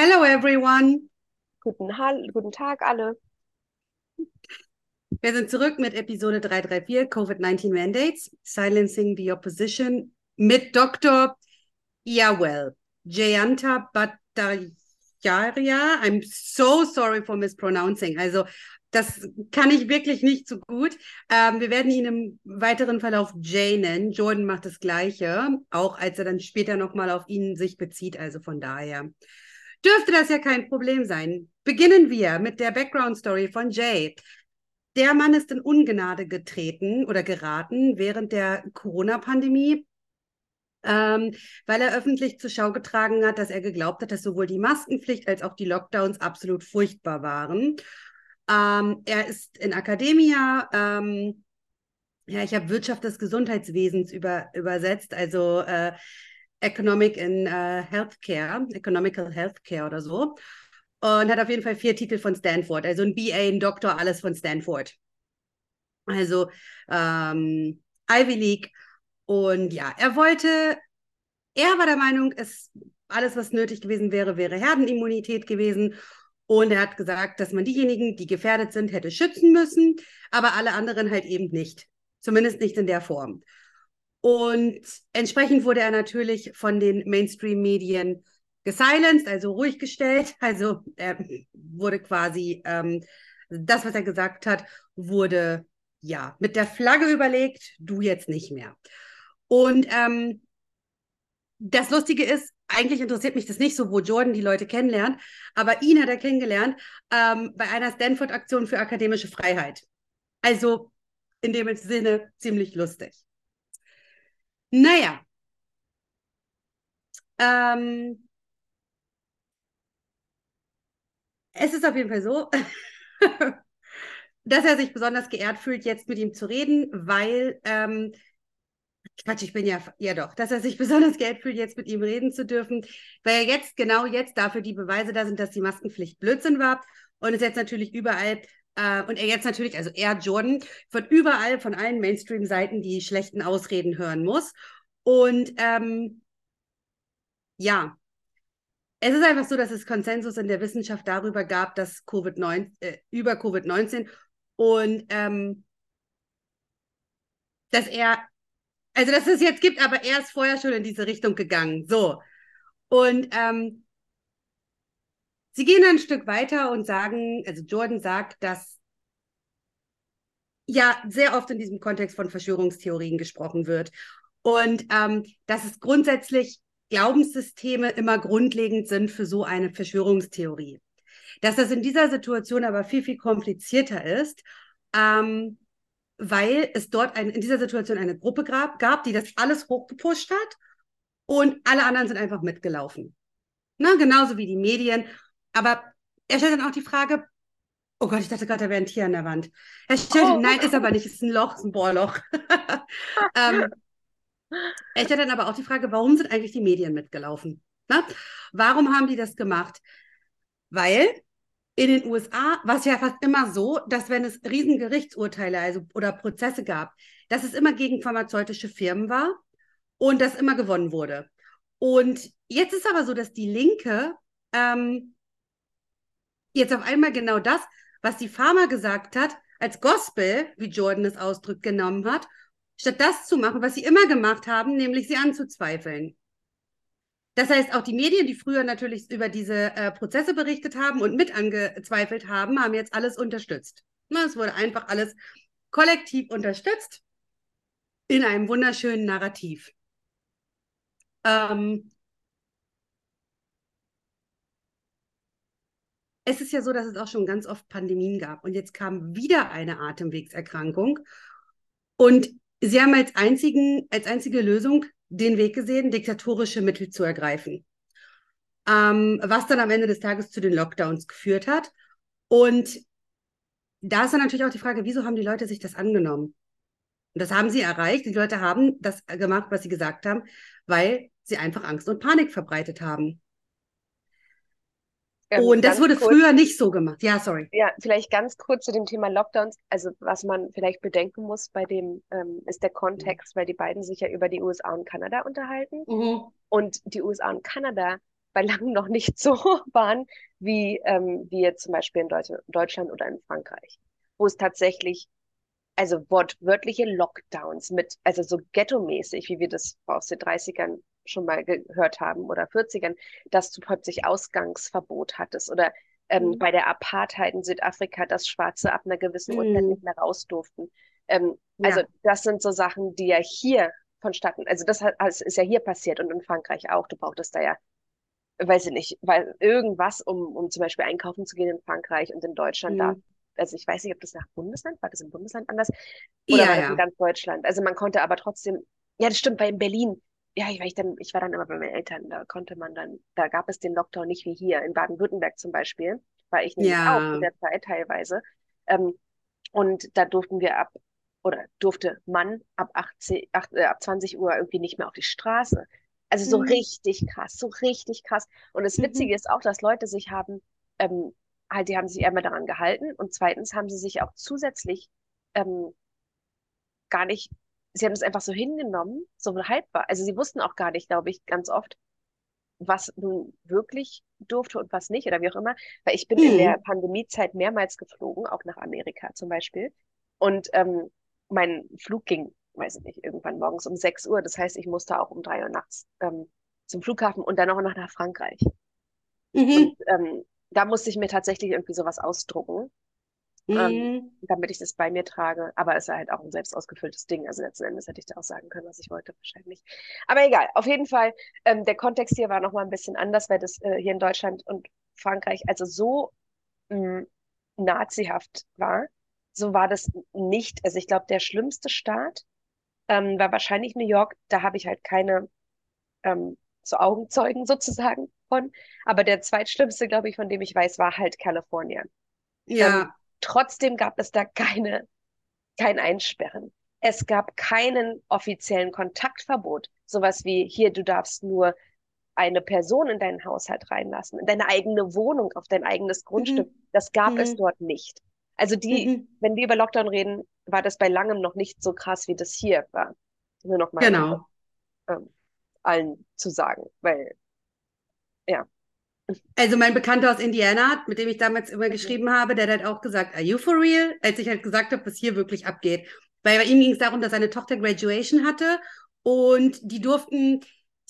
Hello everyone. Guten, guten Tag alle. Wir sind zurück mit Episode 334 COVID-19 Mandates, Silencing the Opposition mit Dr. Yawel Jayanta Bhattacharya. I'm so sorry for mispronouncing. Also das kann ich wirklich nicht so gut. Ähm, wir werden ihn im weiteren Verlauf Jay nennen. Jordan macht das Gleiche, auch als er dann später nochmal auf ihn sich bezieht. Also von daher dürfte das ja kein Problem sein. Beginnen wir mit der Background Story von Jay. Der Mann ist in Ungnade getreten oder geraten während der Corona-Pandemie, ähm, weil er öffentlich zur Schau getragen hat, dass er geglaubt hat, dass sowohl die Maskenpflicht als auch die Lockdowns absolut furchtbar waren. Ähm, er ist in Akademia, ähm, ja, ich habe Wirtschaft des Gesundheitswesens über, übersetzt, also äh, Economic in äh, Healthcare, Economical Healthcare oder so. Und hat auf jeden Fall vier Titel von Stanford, also ein BA, ein Doktor, alles von Stanford. Also ähm, Ivy League. Und ja, er wollte, er war der Meinung, es alles, was nötig gewesen wäre, wäre Herdenimmunität gewesen. Und er hat gesagt, dass man diejenigen, die gefährdet sind, hätte schützen müssen, aber alle anderen halt eben nicht. Zumindest nicht in der Form. Und entsprechend wurde er natürlich von den Mainstream-Medien gesilenced, also ruhig gestellt. Also er wurde quasi, ähm, das, was er gesagt hat, wurde ja mit der Flagge überlegt, du jetzt nicht mehr. Und ähm, das Lustige ist, eigentlich interessiert mich das nicht so, wo Jordan die Leute kennenlernt, aber ihn hat er kennengelernt ähm, bei einer Stanford-Aktion für akademische Freiheit. Also in dem Sinne ziemlich lustig. Naja. Ähm, es ist auf jeden Fall so, dass er sich besonders geehrt fühlt, jetzt mit ihm zu reden, weil ähm, Quatsch, ich bin ja, ja doch, dass er sich besonders geehrt fühlt, jetzt mit ihm reden zu dürfen, weil er jetzt, genau jetzt dafür die Beweise da sind, dass die Maskenpflicht Blödsinn war und es jetzt natürlich überall, äh, und er jetzt natürlich, also er, Jordan, von überall, von allen Mainstream-Seiten die schlechten Ausreden hören muss. Und ähm, ja, es ist einfach so, dass es Konsensus in der Wissenschaft darüber gab, dass Covid-19, äh, über Covid-19 und ähm, dass er also dass es jetzt gibt, aber er ist vorher schon in diese Richtung gegangen. So. Und ähm, sie gehen ein Stück weiter und sagen, also Jordan sagt, dass ja sehr oft in diesem Kontext von Verschwörungstheorien gesprochen wird. Und ähm, dass es grundsätzlich Glaubenssysteme immer grundlegend sind für so eine Verschwörungstheorie. Dass das in dieser Situation aber viel, viel komplizierter ist, ähm, weil es dort ein, in dieser Situation eine Gruppe gab, gab, die das alles hochgepusht hat und alle anderen sind einfach mitgelaufen. Na, genauso wie die Medien. Aber er stellt dann auch die Frage, oh Gott, ich dachte gerade, da wäre ein Tier an der Wand. Er stellt, oh. nein, ist aber nicht, es ist ein Loch, es ist ein Bohrloch. ähm, er stellt dann aber auch die Frage, warum sind eigentlich die Medien mitgelaufen? Na? Warum haben die das gemacht? Weil in den USA war es ja fast immer so, dass wenn es Riesengerichtsurteile also, oder Prozesse gab, dass es immer gegen pharmazeutische Firmen war und das immer gewonnen wurde. Und jetzt ist aber so, dass die Linke ähm, jetzt auf einmal genau das, was die Pharma gesagt hat, als Gospel, wie Jordan es ausdrückt, genommen hat, statt das zu machen, was sie immer gemacht haben, nämlich sie anzuzweifeln. Das heißt, auch die Medien, die früher natürlich über diese äh, Prozesse berichtet haben und mit angezweifelt haben, haben jetzt alles unterstützt. Na, es wurde einfach alles kollektiv unterstützt in einem wunderschönen Narrativ. Ähm, es ist ja so, dass es auch schon ganz oft Pandemien gab und jetzt kam wieder eine Atemwegserkrankung und sie haben als, einzigen, als einzige Lösung den Weg gesehen, diktatorische Mittel zu ergreifen. Ähm, was dann am Ende des Tages zu den Lockdowns geführt hat. Und da ist dann natürlich auch die Frage, wieso haben die Leute sich das angenommen? Und das haben sie erreicht. Die Leute haben das gemacht, was sie gesagt haben, weil sie einfach Angst und Panik verbreitet haben. Ähm, und das wurde kurz, früher nicht so gemacht. Ja, sorry. Ja, vielleicht ganz kurz zu dem Thema Lockdowns. Also was man vielleicht bedenken muss bei dem, ähm, ist der Kontext, weil die beiden sich ja über die USA und Kanada unterhalten. Mhm. Und die USA und Kanada, bei langem noch nicht so waren, wie ähm, wir zum Beispiel in Deut Deutschland oder in Frankreich, wo es tatsächlich, also wortwörtliche Lockdowns mit, also so ghetto-mäßig, wie wir das aus den 30ern schon mal gehört haben oder 40ern, dass du plötzlich Ausgangsverbot hattest oder ähm, mhm. bei der Apartheid in Südafrika, dass Schwarze ab einer gewissen mhm. Uhrzeit nicht mehr raus durften. Ähm, ja. Also das sind so Sachen, die ja hier vonstatten, also das, hat, das ist ja hier passiert und in Frankreich auch. Du brauchtest da ja, weiß ich nicht, weil irgendwas, um, um zum Beispiel einkaufen zu gehen in Frankreich und in Deutschland mhm. da. Also ich weiß nicht, ob das nach Bundesland war, das im Bundesland anders oder ja, war das ja. in ganz Deutschland. Also man konnte aber trotzdem, ja, das stimmt, weil in Berlin, ja, ich, dann, ich war dann immer bei meinen Eltern, da konnte man dann, da gab es den Lockdown nicht wie hier, in Baden-Württemberg zum Beispiel, war ich nämlich ja. auch in der Zeit teilweise. Ähm, und da durften wir ab, oder durfte man ab, 18, 8, äh, ab 20 Uhr irgendwie nicht mehr auf die Straße. Also so mhm. richtig krass, so richtig krass. Und das Witzige mhm. ist auch, dass Leute sich haben, ähm, halt, die haben sich einmal daran gehalten und zweitens haben sie sich auch zusätzlich ähm, gar nicht sie haben es einfach so hingenommen, so haltbar. Also sie wussten auch gar nicht, glaube ich, ganz oft, was nun wirklich durfte und was nicht oder wie auch immer. Weil ich bin mhm. in der Pandemiezeit mehrmals geflogen, auch nach Amerika zum Beispiel. Und ähm, mein Flug ging, weiß ich nicht, irgendwann morgens um 6 Uhr. Das heißt, ich musste auch um 3 Uhr nachts ähm, zum Flughafen und dann auch noch nach Frankreich. Mhm. Und ähm, da musste ich mir tatsächlich irgendwie sowas ausdrucken. Ähm, mhm. ähm, damit ich das bei mir trage. Aber es ist halt auch ein selbst ausgefülltes Ding. Also letzten Endes hätte ich da auch sagen können, was ich wollte, wahrscheinlich. Aber egal, auf jeden Fall, ähm, der Kontext hier war nochmal ein bisschen anders, weil das äh, hier in Deutschland und Frankreich also so mh, mm, nazihaft war. So war das nicht. Also ich glaube, der schlimmste Staat ähm, war wahrscheinlich New York. Da habe ich halt keine ähm, so Augenzeugen sozusagen von. Aber der zweitschlimmste, glaube ich, von dem ich weiß, war halt Kalifornien. Ja. Trotzdem gab es da keine, kein Einsperren. Es gab keinen offiziellen Kontaktverbot. Sowas wie hier, du darfst nur eine Person in deinen Haushalt reinlassen, in deine eigene Wohnung, auf dein eigenes Grundstück. Mhm. Das gab mhm. es dort nicht. Also die, mhm. wenn wir über Lockdown reden, war das bei langem noch nicht so krass, wie das hier war. Nur noch mal genau. ähm, allen zu sagen, weil ja. Also mein Bekannter aus Indiana, mit dem ich damals immer geschrieben habe, der hat auch gesagt, are you for real? Als ich halt gesagt habe, was hier wirklich abgeht. Weil bei ihm ging es darum, dass seine Tochter Graduation hatte und die durften,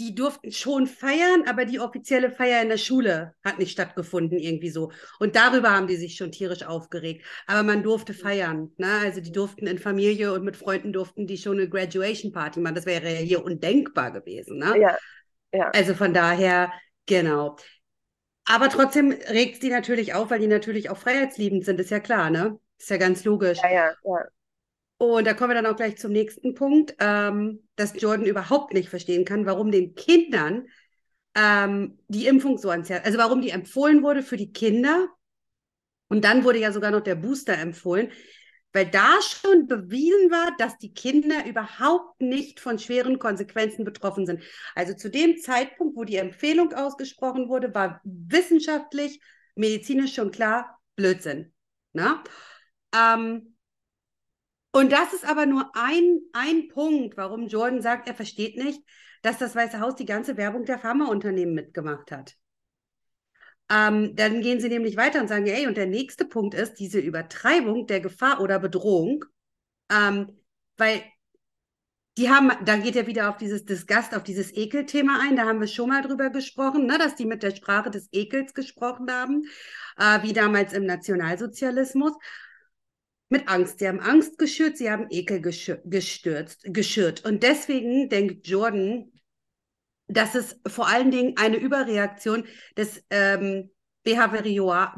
die durften schon feiern, aber die offizielle Feier in der Schule hat nicht stattgefunden, irgendwie so. Und darüber haben die sich schon tierisch aufgeregt. Aber man durfte feiern. Ne? Also die durften in Familie und mit Freunden durften die schon eine Graduation Party machen. Das wäre ja hier undenkbar gewesen. Ne? Ja. ja. Also von daher, genau. Aber trotzdem regt sie natürlich auf, weil die natürlich auch freiheitsliebend sind, ist ja klar, ne? Ist ja ganz logisch. Ja, ja, ja. Und da kommen wir dann auch gleich zum nächsten Punkt, ähm, dass Jordan überhaupt nicht verstehen kann, warum den Kindern ähm, die Impfung so ans Herz, also warum die empfohlen wurde für die Kinder. Und dann wurde ja sogar noch der Booster empfohlen weil da schon bewiesen war, dass die Kinder überhaupt nicht von schweren Konsequenzen betroffen sind. Also zu dem Zeitpunkt, wo die Empfehlung ausgesprochen wurde, war wissenschaftlich, medizinisch schon klar, Blödsinn. Ne? Ähm, und das ist aber nur ein, ein Punkt, warum Jordan sagt, er versteht nicht, dass das Weiße Haus die ganze Werbung der Pharmaunternehmen mitgemacht hat. Ähm, dann gehen sie nämlich weiter und sagen, ey, und der nächste Punkt ist diese Übertreibung der Gefahr oder Bedrohung, ähm, weil die haben, da geht er wieder auf dieses Disgust, auf dieses Ekelthema ein, da haben wir schon mal drüber gesprochen, ne, dass die mit der Sprache des Ekels gesprochen haben, äh, wie damals im Nationalsozialismus. Mit Angst. Sie haben Angst geschürt, sie haben Ekel gestürzt, geschürt. Und deswegen denkt Jordan, dass es vor allen Dingen eine Überreaktion des ähm, Behavioral,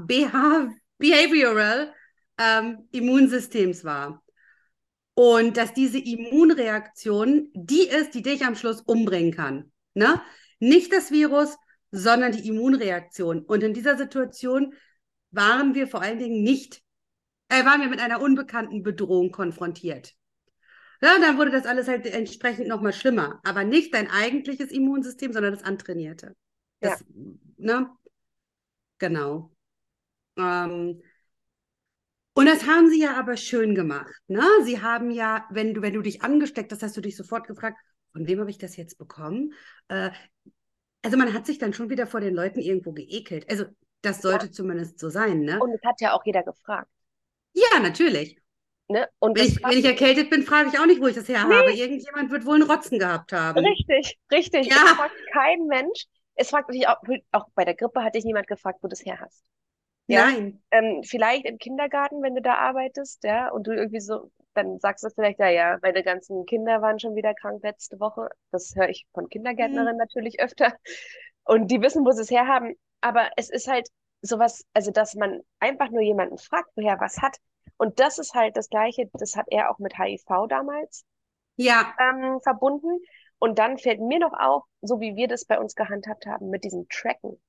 Behavioral ähm, Immunsystems war. Und dass diese Immunreaktion die ist, die dich am Schluss umbringen kann. Ne? Nicht das Virus, sondern die Immunreaktion. Und in dieser Situation waren wir vor allen Dingen nicht, äh, waren wir mit einer unbekannten Bedrohung konfrontiert. Ja, dann wurde das alles halt entsprechend nochmal schlimmer. Aber nicht dein eigentliches Immunsystem, sondern das antrainierte. Das, ja. Ne? Genau. Ähm, und das haben sie ja aber schön gemacht. Ne? Sie haben ja, wenn du, wenn du dich angesteckt hast, hast du dich sofort gefragt, von wem habe ich das jetzt bekommen? Äh, also man hat sich dann schon wieder vor den Leuten irgendwo geekelt. Also das sollte ja. zumindest so sein, ne? Und es hat ja auch jeder gefragt. Ja, natürlich. Ne? Und wenn ich, wenn ich erkältet bin, frage ich auch nicht, wo ich das her nee. habe. Irgendjemand wird wohl einen Rotzen gehabt haben. Richtig, richtig. Ja. Es fragt kein Mensch. Es fragt mich auch, auch bei der Grippe hatte ich niemand gefragt, wo du das her hast. Ja? Nein. Ähm, vielleicht im Kindergarten, wenn du da arbeitest, ja, und du irgendwie so, dann sagst du vielleicht, ja, ja, meine ganzen Kinder waren schon wieder krank letzte Woche. Das höre ich von Kindergärtnerinnen mhm. natürlich öfter. Und die wissen, wo sie es herhaben. Aber es ist halt sowas, also dass man einfach nur jemanden fragt, woher was hat. Und das ist halt das Gleiche, das hat er auch mit HIV damals ja. ähm, verbunden. Und dann fällt mir noch auf, so wie wir das bei uns gehandhabt haben, mit diesem Tracken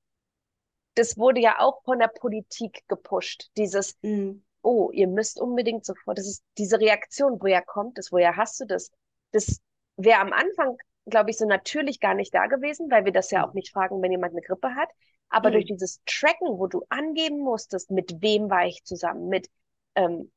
das wurde ja auch von der Politik gepusht. Dieses, mhm. oh, ihr müsst unbedingt sofort, das ist diese Reaktion, woher kommt das, woher hast du das? Das wäre am Anfang, glaube ich, so natürlich gar nicht da gewesen, weil wir das ja auch nicht fragen, wenn jemand eine Grippe hat. Aber mhm. durch dieses Tracken, wo du angeben musstest, mit wem war ich zusammen, mit ähm,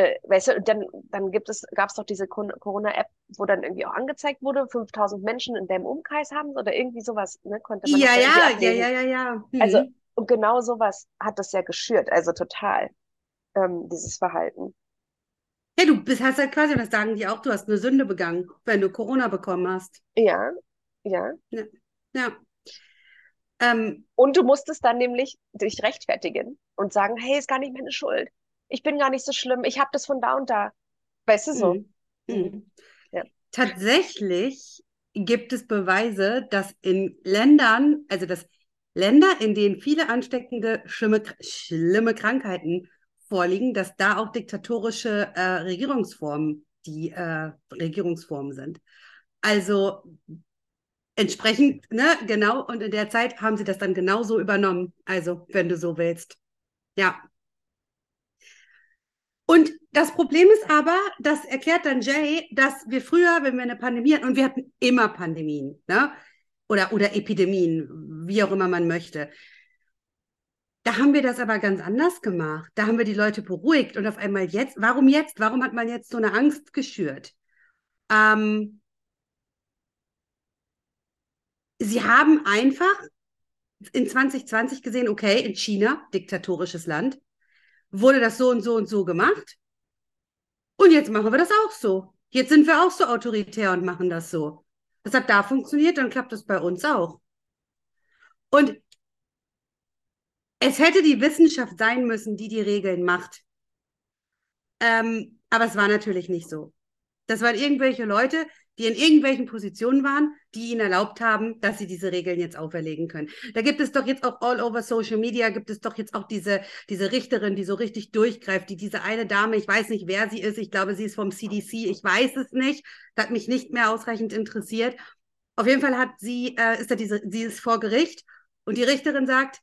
äh, weißt du, dann, dann gibt es, gab es doch diese Corona-App, wo dann irgendwie auch angezeigt wurde, 5000 Menschen in deinem Umkreis haben oder irgendwie sowas, ne, konnte man ja, ja, ja, ja, ja, ja, mhm. Also, und genau sowas hat das ja geschürt, also total, ähm, dieses Verhalten. Ja, du bist, hast halt quasi, das sagen die auch, du hast eine Sünde begangen, wenn du Corona bekommen hast. Ja, ja. Ja. ja. Ähm, und du musstest dann nämlich dich rechtfertigen und sagen, hey, ist gar nicht meine Schuld ich bin gar nicht so schlimm, ich habe das von da und da. Weißt du so? Mhm. Mhm. Ja. Tatsächlich gibt es Beweise, dass in Ländern, also dass Länder, in denen viele ansteckende, schlimme, schlimme Krankheiten vorliegen, dass da auch diktatorische äh, Regierungsformen die äh, Regierungsformen sind. Also entsprechend, ne, genau, und in der Zeit haben sie das dann genauso übernommen. Also, wenn du so willst. Ja. Und das Problem ist aber, das erklärt dann Jay, dass wir früher, wenn wir eine Pandemie hatten, und wir hatten immer Pandemien, ne? Oder, oder Epidemien, wie auch immer man möchte. Da haben wir das aber ganz anders gemacht. Da haben wir die Leute beruhigt und auf einmal jetzt, warum jetzt? Warum hat man jetzt so eine Angst geschürt? Ähm, sie haben einfach in 2020 gesehen, okay, in China, diktatorisches Land, wurde das so und so und so gemacht. Und jetzt machen wir das auch so. Jetzt sind wir auch so autoritär und machen das so. Das hat da funktioniert, dann klappt das bei uns auch. Und es hätte die Wissenschaft sein müssen, die die Regeln macht. Ähm, aber es war natürlich nicht so. Das waren irgendwelche Leute, die in irgendwelchen Positionen waren, die ihnen erlaubt haben, dass sie diese Regeln jetzt auferlegen können. Da gibt es doch jetzt auch all over Social Media, gibt es doch jetzt auch diese, diese Richterin, die so richtig durchgreift, die diese eine Dame, ich weiß nicht, wer sie ist, ich glaube, sie ist vom CDC, ich weiß es nicht, das hat mich nicht mehr ausreichend interessiert. Auf jeden Fall hat sie, äh, ist da diese, sie ist vor Gericht und die Richterin sagt,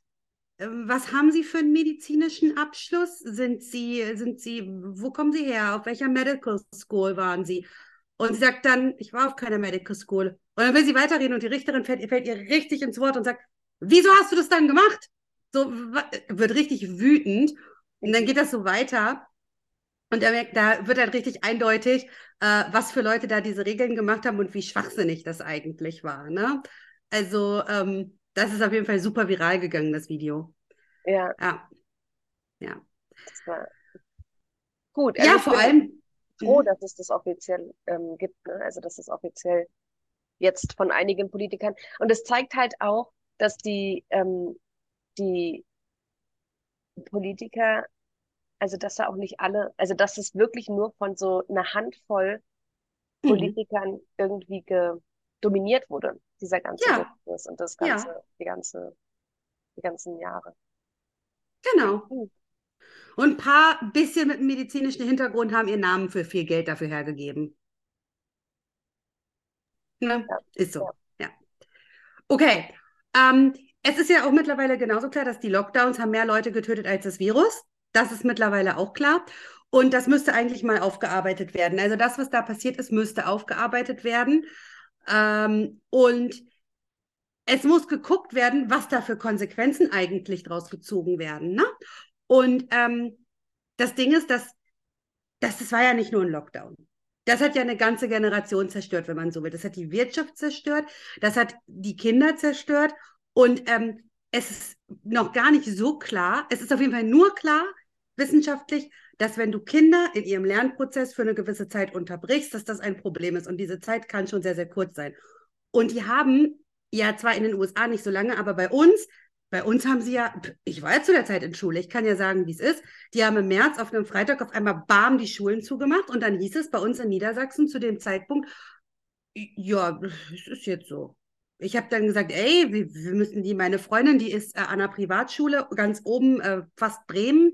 ähm, was haben Sie für einen medizinischen Abschluss? Sind Sie, sind Sie, wo kommen Sie her? Auf welcher Medical School waren Sie? Und sie sagt dann, ich war auf keiner Medical School. Und dann will sie weiterreden und die Richterin fällt, fällt ihr richtig ins Wort und sagt, wieso hast du das dann gemacht? So wird richtig wütend. Und dann geht das so weiter. Und da, da wird dann richtig eindeutig, äh, was für Leute da diese Regeln gemacht haben und wie schwachsinnig das eigentlich war. Ne? Also, ähm, das ist auf jeden Fall super viral gegangen, das Video. Ja. Ja. ja. Das war gut. Also ja, vor allem froh, mhm. dass es das offiziell ähm, gibt, ne? also dass es offiziell jetzt von einigen Politikern. Und es zeigt halt auch, dass die, ähm, die Politiker, also dass da auch nicht alle, also dass es wirklich nur von so einer Handvoll mhm. Politikern irgendwie dominiert wurde, dieser ganze ja. und das ganze, ja. die ganze, die ganzen Jahre. Genau. Mhm. Und ein paar bisschen mit einem medizinischen Hintergrund haben ihren Namen für viel Geld dafür hergegeben. Ne? Ja. Ist so, ja. ja. Okay. Ähm, es ist ja auch mittlerweile genauso klar, dass die Lockdowns haben mehr Leute getötet als das Virus. Das ist mittlerweile auch klar. Und das müsste eigentlich mal aufgearbeitet werden. Also das, was da passiert ist, müsste aufgearbeitet werden. Ähm, und es muss geguckt werden, was da für Konsequenzen eigentlich draus gezogen werden. Ne? Und ähm, das Ding ist, dass, dass das war ja nicht nur ein Lockdown. das hat ja eine ganze Generation zerstört, wenn man so will. Das hat die Wirtschaft zerstört, das hat die Kinder zerstört und ähm, es ist noch gar nicht so klar, es ist auf jeden Fall nur klar, wissenschaftlich, dass wenn du Kinder in ihrem Lernprozess für eine gewisse Zeit unterbrichst, dass das ein Problem ist. Und diese Zeit kann schon sehr, sehr kurz sein. Und die haben ja zwar in den USA nicht so lange, aber bei uns bei uns haben sie ja, ich war ja zu der Zeit in Schule, ich kann ja sagen, wie es ist. Die haben im März auf einem Freitag auf einmal bam die Schulen zugemacht und dann hieß es bei uns in Niedersachsen zu dem Zeitpunkt, ja, es ist jetzt so. Ich habe dann gesagt, ey, wir, wir, müssen die, meine Freundin, die ist äh, an einer Privatschule ganz oben, äh, fast Bremen,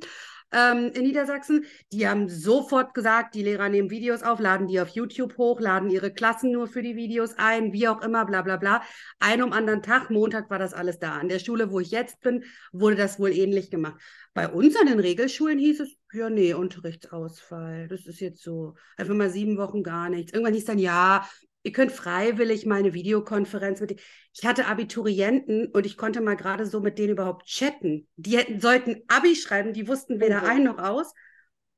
ähm, in Niedersachsen. Die haben sofort gesagt, die Lehrer nehmen Videos auf, laden die auf YouTube hoch, laden ihre Klassen nur für die Videos ein, wie auch immer, bla bla bla. Ein um anderen Tag, Montag war das alles da. An der Schule, wo ich jetzt bin, wurde das wohl ähnlich gemacht. Bei uns an den Regelschulen hieß es, ja, nee, Unterrichtsausfall. Das ist jetzt so. Einfach mal sieben Wochen gar nichts. Irgendwann hieß dann, ja, ihr könnt freiwillig mal eine Videokonferenz mit. Ich hatte Abiturienten und ich konnte mal gerade so mit denen überhaupt chatten. Die hätten, sollten Abi schreiben, die wussten weder mhm. ein noch aus.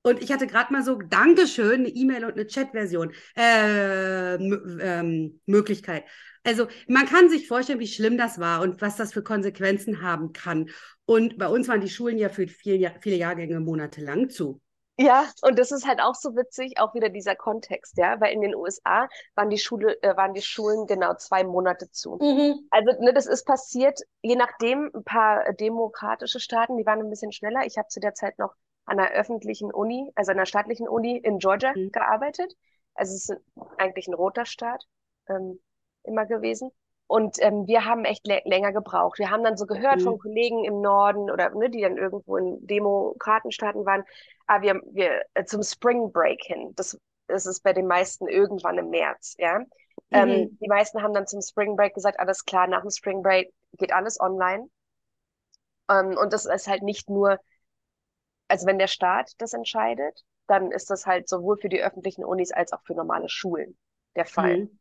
Und ich hatte gerade mal so Dankeschön, eine E-Mail und eine Chat-Version, äh, ähm, Möglichkeit. Also man kann sich vorstellen, wie schlimm das war und was das für Konsequenzen haben kann. Und bei uns waren die Schulen ja für viele, viele Jahrgänge monatelang zu. Ja, und das ist halt auch so witzig, auch wieder dieser Kontext, ja, weil in den USA waren die Schule, äh, waren die Schulen genau zwei Monate zu. Mhm. Also, ne, das ist passiert, je nachdem, ein paar demokratische Staaten, die waren ein bisschen schneller. Ich habe zu der Zeit noch an einer öffentlichen Uni, also einer staatlichen Uni in Georgia mhm. gearbeitet. Also es ist eigentlich ein roter Staat ähm, immer gewesen. Und ähm, wir haben echt länger gebraucht. Wir haben dann so gehört mhm. von Kollegen im Norden oder ne, die dann irgendwo in Demokratenstaaten waren, ah, wir, wir äh, zum Spring Break hin. Das, das ist bei den meisten irgendwann im März, ja. Ähm, mhm. Ähm, die meisten haben dann zum Spring Break gesagt, alles klar, nach dem Spring Break geht alles online. Ähm, und das ist halt nicht nur, also wenn der Staat das entscheidet, dann ist das halt sowohl für die öffentlichen Unis als auch für normale Schulen der Fall. Mhm.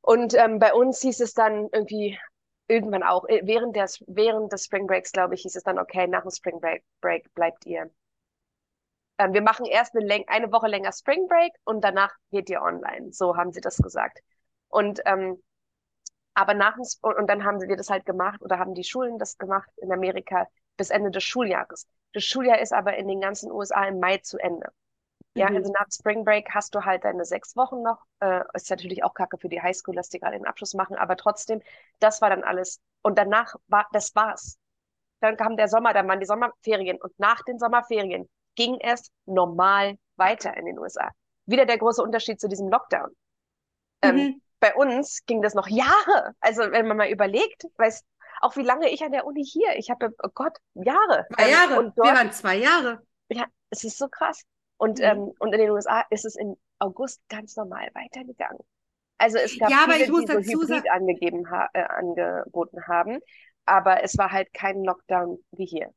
Und ähm, bei uns hieß es dann irgendwie irgendwann auch, äh, während, des, während des Spring Breaks, glaube ich, hieß es dann, okay, nach dem Spring Break, Break bleibt ihr. Ähm, wir machen erst eine, eine Woche länger Spring Break und danach geht ihr online. So haben sie das gesagt. Und ähm, aber nach dem, und dann haben wir das halt gemacht oder haben die Schulen das gemacht in Amerika bis Ende des Schuljahres. Das Schuljahr ist aber in den ganzen USA im Mai zu Ende. Ja, mhm. also nach Spring Break hast du halt deine sechs Wochen noch. Äh, ist natürlich auch kacke für die Highschoolers, die gerade den Abschluss machen, aber trotzdem, das war dann alles. Und danach war, das war's. Dann kam der Sommer, dann waren die Sommerferien und nach den Sommerferien ging es normal weiter in den USA. Wieder der große Unterschied zu diesem Lockdown. Ähm, mhm. Ähm, bei uns ging das noch Jahre. Also wenn man mal überlegt, weiß auch wie lange ich an der Uni hier, ich habe, oh Gott, Jahre. Zwei ähm, Jahre. Und dort, Wir waren zwei Jahre. Ja, es ist so krass. Und, mhm. ähm, und in den USA ist es im August ganz normal weitergegangen. Also es gab ja, viele, die so Hybrid angegeben ha äh, angeboten haben, aber es war halt kein Lockdown wie hier.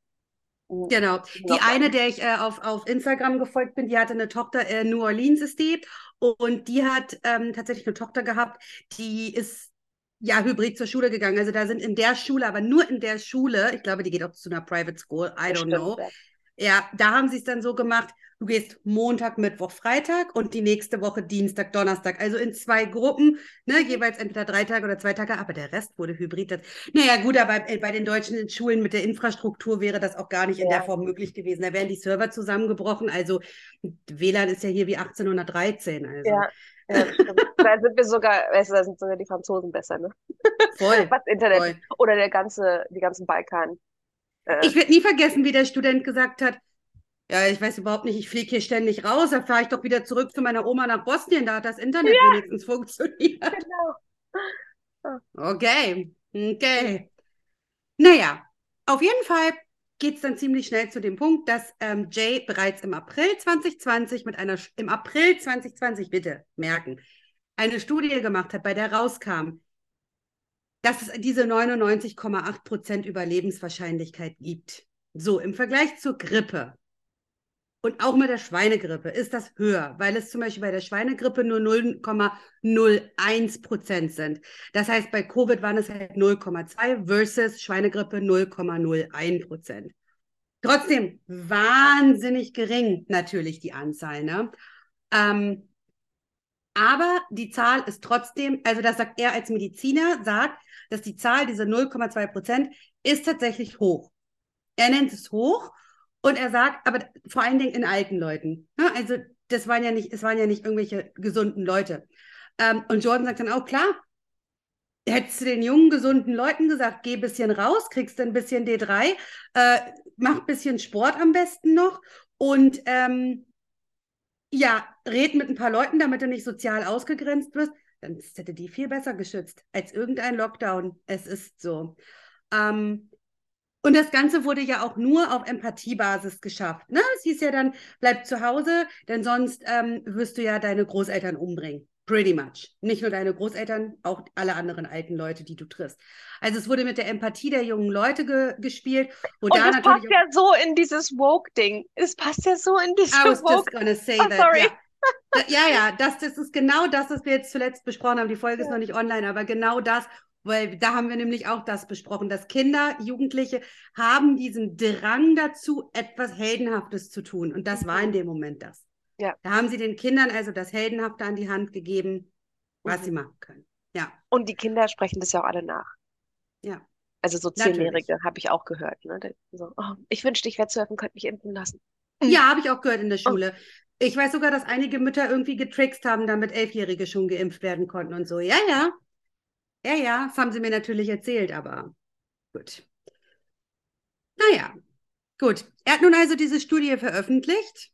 Genau. Die eine, der ich äh, auf, auf Instagram gefolgt bin, die hatte eine Tochter, äh, New Orleans ist die, und die hat ähm, tatsächlich eine Tochter gehabt, die ist ja hybrid zur Schule gegangen. Also da sind in der Schule, aber nur in der Schule, ich glaube, die geht auch zu einer Private School, I don't know. Ja, da haben sie es dann so gemacht, Du gehst Montag, Mittwoch, Freitag und die nächste Woche Dienstag, Donnerstag. Also in zwei Gruppen, ne, jeweils entweder drei Tage oder zwei Tage, aber der Rest wurde hybrid. naja, gut, aber bei den deutschen Schulen mit der Infrastruktur wäre das auch gar nicht in der Form möglich gewesen. Da wären die Server zusammengebrochen. Also WLAN ist ja hier wie 1813. Also. Ja. Ja, da sind wir sogar, weißt du, da sind sogar die Franzosen besser, ne? Voll. Was Internet voll. oder der ganze, die ganzen Balkan. Äh. Ich werde nie vergessen, wie der Student gesagt hat, ja, ich weiß überhaupt nicht, ich fliege hier ständig raus, dann fahre ich doch wieder zurück zu meiner Oma nach Bosnien, da hat das Internet ja. wenigstens funktioniert. Genau. Okay, okay. Naja, auf jeden Fall geht es dann ziemlich schnell zu dem Punkt, dass ähm, Jay bereits im April 2020 mit einer, im April 2020, bitte merken, eine Studie gemacht hat, bei der rauskam, dass es diese 99,8% Überlebenswahrscheinlichkeit gibt. So, im Vergleich zur Grippe und auch mit der Schweinegrippe ist das höher, weil es zum Beispiel bei der Schweinegrippe nur 0,01 Prozent sind. Das heißt, bei Covid waren es halt 0,2 versus Schweinegrippe 0,01 Prozent. Trotzdem wahnsinnig gering natürlich die Anzahl. Ne? Ähm, Aber die Zahl ist trotzdem, also das sagt er als Mediziner, sagt, dass die Zahl, diese 0,2 Prozent, ist tatsächlich hoch. Er nennt es hoch und er sagt, aber vor allen Dingen in alten Leuten. Ne? Also das waren ja nicht, es waren ja nicht irgendwelche gesunden Leute. Ähm, und Jordan sagt dann auch, klar, hättest du den jungen, gesunden Leuten gesagt, geh ein bisschen raus, kriegst ein bisschen D3, äh, mach ein bisschen Sport am besten noch und ähm, ja, red mit ein paar Leuten, damit du nicht sozial ausgegrenzt wirst, dann hätte die viel besser geschützt als irgendein Lockdown. Es ist so. Ähm, und das Ganze wurde ja auch nur auf Empathiebasis geschafft. Ne? Es hieß ja dann, bleib zu Hause, denn sonst ähm, wirst du ja deine Großeltern umbringen. Pretty much. Nicht nur deine Großeltern, auch alle anderen alten Leute, die du triffst. Also es wurde mit der Empathie der jungen Leute ge gespielt. Und da das passt ja so in dieses Woke-Ding. Es passt ja so in dieses I was Woke. just gonna say oh, that. Sorry. Ja. Ja, ja, das, das ist genau das, was wir jetzt zuletzt besprochen haben. Die Folge ja. ist noch nicht online, aber genau das, weil da haben wir nämlich auch das besprochen, dass Kinder, Jugendliche haben diesen Drang dazu, etwas Heldenhaftes zu tun. Und das war in dem Moment das. Ja. Da haben sie den Kindern also das Heldenhafte an die Hand gegeben, was mhm. sie machen können. Ja. Und die Kinder sprechen das ja auch alle nach. Ja. Also so Zehnjährige habe ich auch gehört. Ne? So, oh, ich wünschte, ich wäre zu helfen, könnte mich impfen lassen. Ja, habe ich auch gehört in der oh. Schule. Oh. Ich weiß sogar, dass einige Mütter irgendwie getrickst haben, damit Elfjährige schon geimpft werden konnten und so. Ja, ja. Ja, ja, das haben sie mir natürlich erzählt, aber gut. Naja, gut. Er hat nun also diese Studie veröffentlicht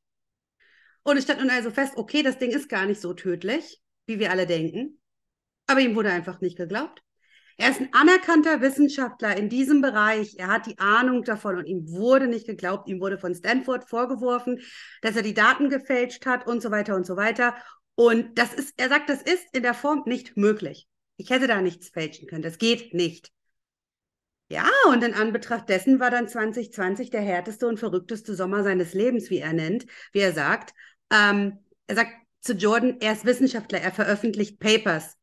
und es stand nun also fest, okay, das Ding ist gar nicht so tödlich, wie wir alle denken. Aber ihm wurde einfach nicht geglaubt. Er ist ein anerkannter Wissenschaftler in diesem Bereich. Er hat die Ahnung davon und ihm wurde nicht geglaubt. Ihm wurde von Stanford vorgeworfen, dass er die Daten gefälscht hat und so weiter und so weiter. Und das ist, er sagt, das ist in der Form nicht möglich. Ich hätte da nichts fälschen können. Das geht nicht. Ja, und in Anbetracht dessen war dann 2020 der härteste und verrückteste Sommer seines Lebens, wie er nennt, wie er sagt. Ähm, er sagt zu Jordan, er ist Wissenschaftler, er veröffentlicht Papers,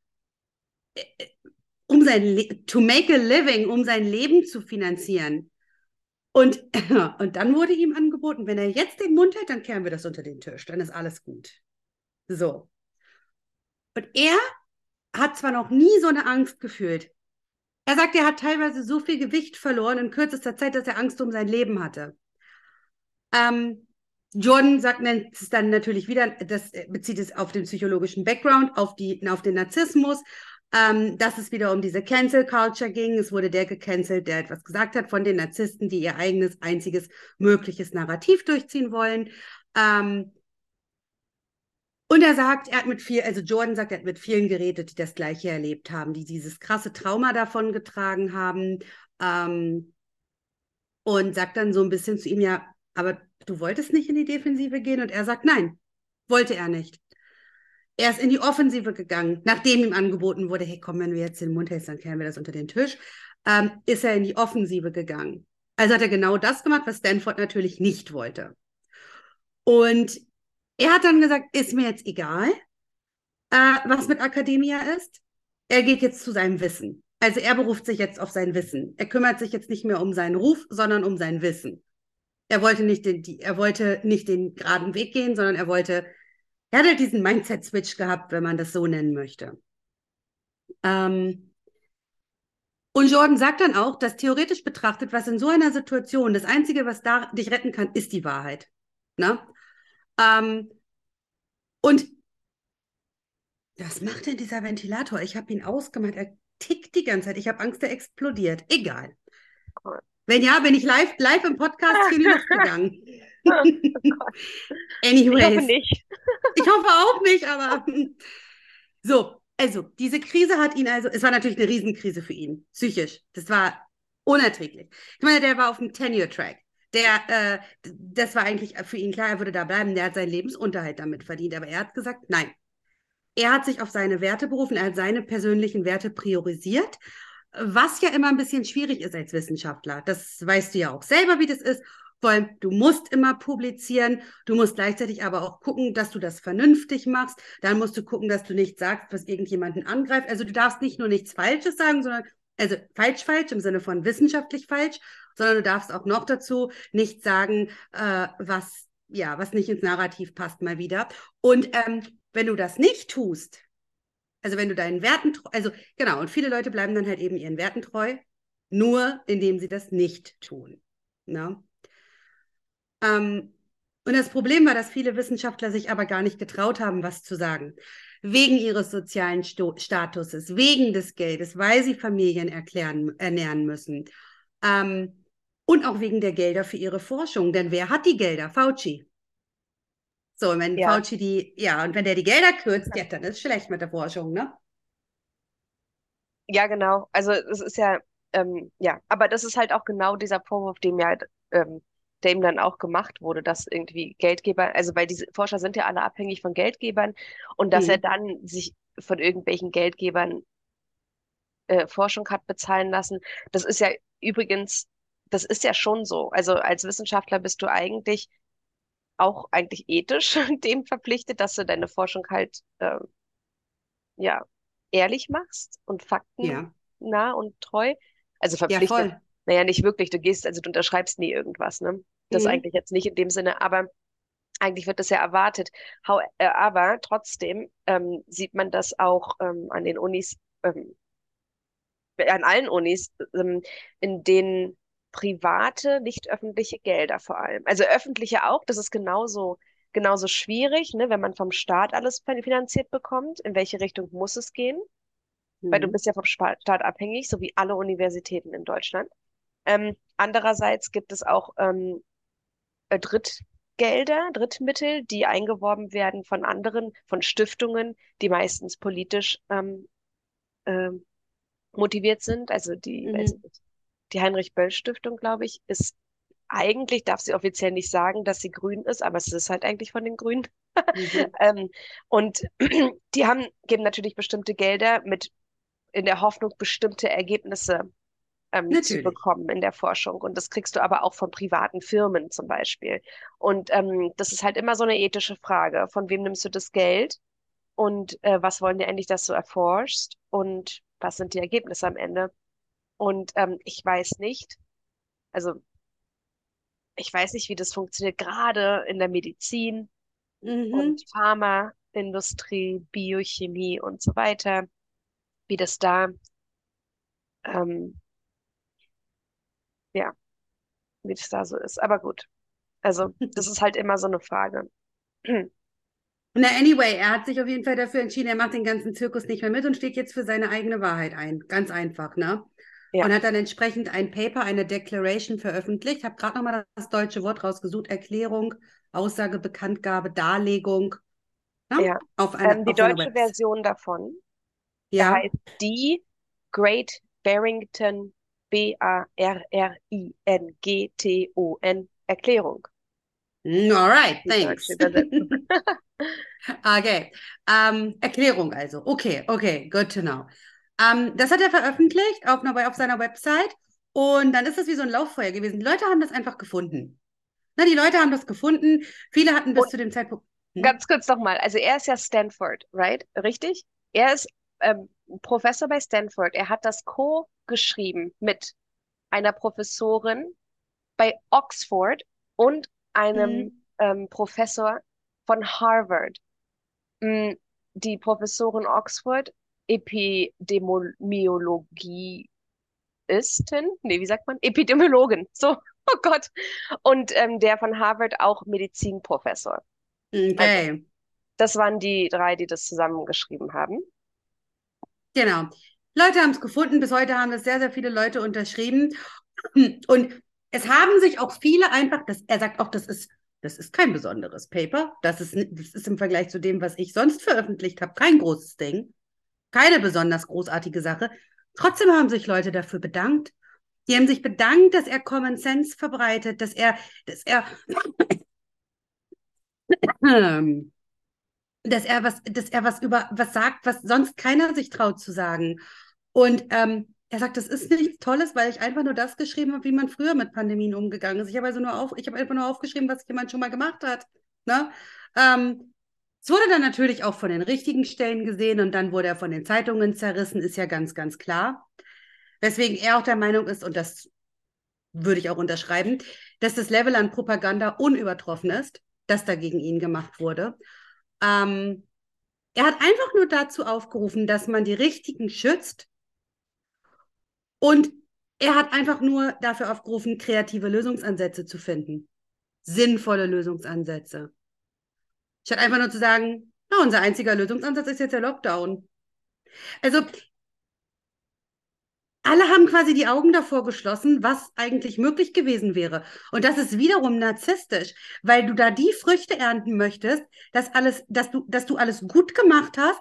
um sein Le to make a living, um sein Leben zu finanzieren. Und, und dann wurde ihm angeboten, wenn er jetzt den Mund hält, dann kehren wir das unter den Tisch, dann ist alles gut. So. Und er hat zwar noch nie so eine Angst gefühlt. Er sagt, er hat teilweise so viel Gewicht verloren in kürzester Zeit, dass er Angst um sein Leben hatte. Ähm, Jordan sagt nennt es dann natürlich wieder, das bezieht es auf den psychologischen Background, auf, die, auf den Narzissmus, ähm, dass es wieder um diese Cancel Culture ging. Es wurde der gecancelt, der etwas gesagt hat von den Narzissten, die ihr eigenes, einziges mögliches Narrativ durchziehen wollen. Ähm, und er sagt, er hat mit viel, also Jordan sagt, er hat mit vielen geredet, die das Gleiche erlebt haben, die dieses krasse Trauma davon getragen haben. Ähm, und sagt dann so ein bisschen zu ihm, ja, aber du wolltest nicht in die Defensive gehen? Und er sagt, nein, wollte er nicht. Er ist in die Offensive gegangen, nachdem ihm angeboten wurde, hey, komm, wenn du jetzt den Mund hältst, dann kehren wir das unter den Tisch, ähm, ist er in die Offensive gegangen. Also hat er genau das gemacht, was Stanford natürlich nicht wollte. Und er hat dann gesagt, ist mir jetzt egal, äh, was mit Academia ist. Er geht jetzt zu seinem Wissen. Also er beruft sich jetzt auf sein Wissen. Er kümmert sich jetzt nicht mehr um seinen Ruf, sondern um sein Wissen. Er wollte nicht den, die, er wollte nicht den geraden Weg gehen, sondern er wollte, er hat halt diesen Mindset-Switch gehabt, wenn man das so nennen möchte. Ähm, und Jordan sagt dann auch, dass theoretisch betrachtet, was in so einer Situation, das Einzige, was da dich retten kann, ist die Wahrheit. Ne? Ähm, und was macht denn dieser Ventilator? Ich habe ihn ausgemacht. Er tickt die ganze Zeit. Ich habe Angst, er explodiert. Egal. Wenn ja, bin ich live, live im Podcast die Luft gegangen. Anyways. Ich hoffe nicht. ich hoffe auch nicht, aber so, also diese Krise hat ihn also, es war natürlich eine Riesenkrise für ihn, psychisch. Das war unerträglich. Ich meine, der war auf dem Tenure-Track. Der, äh, das war eigentlich für ihn klar, er würde da bleiben. Der hat seinen Lebensunterhalt damit verdient. Aber er hat gesagt, nein. Er hat sich auf seine Werte berufen, er hat seine persönlichen Werte priorisiert was ja immer ein bisschen schwierig ist als Wissenschaftler. Das weißt du ja auch selber, wie das ist. Allem, du musst immer publizieren, du musst gleichzeitig aber auch gucken, dass du das vernünftig machst. Dann musst du gucken, dass du nicht sagst, was irgendjemanden angreift. Also du darfst nicht nur nichts Falsches sagen, sondern, also falsch, falsch im Sinne von wissenschaftlich falsch, sondern du darfst auch noch dazu nicht sagen, äh, was, ja, was nicht ins Narrativ passt mal wieder. Und ähm, wenn du das nicht tust, also wenn du deinen Werten, also genau, und viele Leute bleiben dann halt eben ihren Werten treu, nur indem sie das nicht tun. Ne? Ähm, und das Problem war, dass viele Wissenschaftler sich aber gar nicht getraut haben, was zu sagen. Wegen ihres sozialen Sto Statuses, wegen des Geldes, weil sie Familien erklären, ernähren müssen. Ähm, und auch wegen der Gelder für ihre Forschung. Denn wer hat die Gelder? Fauci. So, und wenn ja. Fauci die, ja, und wenn der die Gelder kürzt, ja, dann ist es schlecht mit der Forschung, ne? Ja, genau. Also es ist ja, ähm, ja, aber das ist halt auch genau dieser Vorwurf, dem ja, ähm, ihm dann auch gemacht wurde, dass irgendwie Geldgeber, also weil diese Forscher sind ja alle abhängig von Geldgebern und dass mhm. er dann sich von irgendwelchen Geldgebern äh, Forschung hat bezahlen lassen. Das ist ja übrigens, das ist ja schon so. Also als Wissenschaftler bist du eigentlich auch eigentlich ethisch dem verpflichtet, dass du deine Forschung halt äh, ja ehrlich machst und fakten ja. und treu. Also verpflichtet. Ja, voll. Naja, nicht wirklich. Du gehst, also du unterschreibst nie irgendwas, ne? Das mhm. eigentlich jetzt nicht in dem Sinne, aber eigentlich wird das ja erwartet. How, äh, aber trotzdem ähm, sieht man das auch ähm, an den Unis, ähm, an allen Unis, ähm, in denen private, nicht öffentliche Gelder vor allem. Also öffentliche auch, das ist genauso, genauso schwierig, ne, wenn man vom Staat alles finanziert bekommt. In welche Richtung muss es gehen? Mhm. Weil du mhm. bist ja vom Staat abhängig, so wie alle Universitäten in Deutschland. Ähm, andererseits gibt es auch ähm, äh, Drittgelder, Drittmittel, die eingeworben werden von anderen, von Stiftungen, die meistens politisch ähm, äh, motiviert sind. Also die, mhm. nicht, die Heinrich-Böll-Stiftung, glaube ich, ist eigentlich, darf sie offiziell nicht sagen, dass sie grün ist, aber es ist halt eigentlich von den Grünen. Mhm. ähm, und die haben, geben natürlich bestimmte Gelder mit in der Hoffnung, bestimmte Ergebnisse ähm, zu bekommen in der Forschung. Und das kriegst du aber auch von privaten Firmen zum Beispiel. Und ähm, das ist halt immer so eine ethische Frage. Von wem nimmst du das Geld? Und äh, was wollen die endlich, dass du erforschst? Und was sind die Ergebnisse am Ende? Und ähm, ich weiß nicht, also ich weiß nicht, wie das funktioniert, gerade in der Medizin mhm. und Pharmaindustrie, Biochemie und so weiter, wie das da, ähm, ja, wie das da so ist. Aber gut, also das ist halt immer so eine Frage. Na, anyway, er hat sich auf jeden Fall dafür entschieden, er macht den ganzen Zirkus nicht mehr mit und steht jetzt für seine eigene Wahrheit ein. Ganz einfach, ne? Ja. Und hat dann entsprechend ein Paper, eine Declaration veröffentlicht. Ich habe gerade nochmal das deutsche Wort rausgesucht. Erklärung, Aussage, Bekanntgabe, Darlegung. Ne? Ja. Auf eine, ähm, die deutsche Version davon ja. Heißt die Great Barrington B-A-R-R-I-N-G-T-O-N Erklärung. All right, thanks. okay, ähm, Erklärung also. Okay, okay, good to know. Ähm, das hat er veröffentlicht auf, einer, auf seiner Website und dann ist das wie so ein Lauffeuer gewesen. Die Leute haben das einfach gefunden. Na, die Leute haben das gefunden. Viele hatten bis und zu dem Zeitpunkt. Hm? Ganz kurz nochmal. Also er ist ja Stanford, right? Richtig? Er ist ähm, Professor bei Stanford. Er hat das co-geschrieben mit einer Professorin bei Oxford und einem mhm. ähm, Professor von Harvard. Mm, die Professorin Oxford Epidemiologie Epidemiologistin, nee, wie sagt man? Epidemiologin, so, oh Gott. Und ähm, der von Harvard auch Medizinprofessor. Okay. Also, das waren die drei, die das zusammengeschrieben haben. Genau. Leute haben es gefunden, bis heute haben es sehr, sehr viele Leute unterschrieben. Und es haben sich auch viele einfach, das, er sagt auch, das ist, das ist kein besonderes Paper. Das ist, das ist im Vergleich zu dem, was ich sonst veröffentlicht habe, kein großes Ding keine besonders großartige Sache. Trotzdem haben sich Leute dafür bedankt. Die haben sich bedankt, dass er Common Sense verbreitet, dass er, dass er, dass er was, dass er was über was sagt, was sonst keiner sich traut zu sagen. Und ähm, er sagt, das ist nichts Tolles, weil ich einfach nur das geschrieben habe, wie man früher mit Pandemien umgegangen ist. Ich habe also nur auf, ich habe einfach nur aufgeschrieben, was jemand schon mal gemacht hat. Ne? Ähm, es wurde dann natürlich auch von den richtigen Stellen gesehen und dann wurde er von den Zeitungen zerrissen, ist ja ganz, ganz klar. Weswegen er auch der Meinung ist, und das würde ich auch unterschreiben, dass das Level an Propaganda unübertroffen ist, das da gegen ihn gemacht wurde. Ähm, Er hat einfach nur dazu aufgerufen, dass man die Richtigen schützt. Und er hat einfach nur dafür aufgerufen, kreative Lösungsansätze zu finden. Sinnvolle Lösungsansätze. Statt einfach nur zu sagen, na, unser einziger Lösungsansatz ist jetzt der Lockdown. Also alle haben quasi die Augen davor geschlossen, was eigentlich möglich gewesen wäre. Und das ist wiederum narzisstisch, weil du da die Früchte ernten möchtest, dass alles, dass du, dass du alles gut gemacht hast,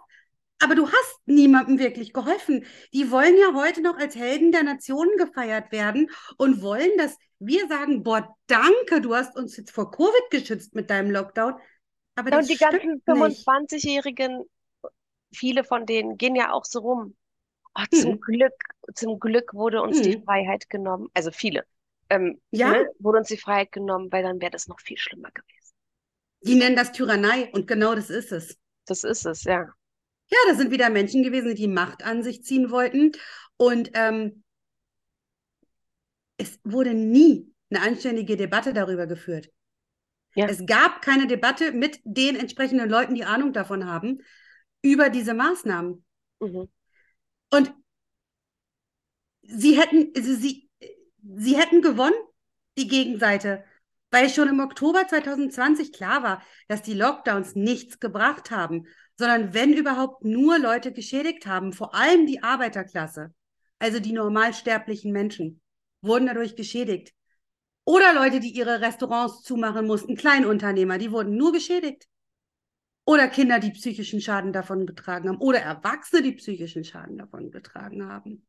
aber du hast niemandem wirklich geholfen. Die wollen ja heute noch als Helden der Nationen gefeiert werden und wollen, dass wir sagen, boah, danke, du hast uns jetzt vor Covid geschützt mit deinem Lockdown. Aber Ja, und die ganzen nicht. 25-Jährigen, viele von denen gehen ja auch so rum. Oh, zum Hm. Glück, zum Glück wurde uns die Hm. Freiheit genommen. Also viele. Ähm, Ja, ne, wurde uns die Freiheit genommen, weil dann wäre das noch viel schlimmer gewesen. die nennen das Tyrannei und genau das ist es. Das ist es, ja. Ja, das sind wieder Menschen gewesen, die die Macht an sich ziehen wollten. Und ähm, es wurde nie eine anständige Debatte darüber geführt. Ja. Es gab keine Debatte mit den entsprechenden Leuten, die Ahnung davon haben, über diese Maßnahmen. Mhm. Und sie hätten, also sie, sie hätten gewonnen, die Gegenseite, weil schon im Oktober 2020 klar war, dass die Lockdowns nichts gebracht haben, sondern wenn überhaupt nur Leute geschädigt haben, vor allem die Arbeiterklasse, also die normalsterblichen Menschen, wurden dadurch geschädigt. Oder Leute, die ihre Restaurants zumachen mussten, Kleinunternehmer, die wurden nur geschädigt. Oder Kinder, die psychischen Schaden davon getragen haben. Oder Erwachsene, die psychischen Schaden davon getragen haben.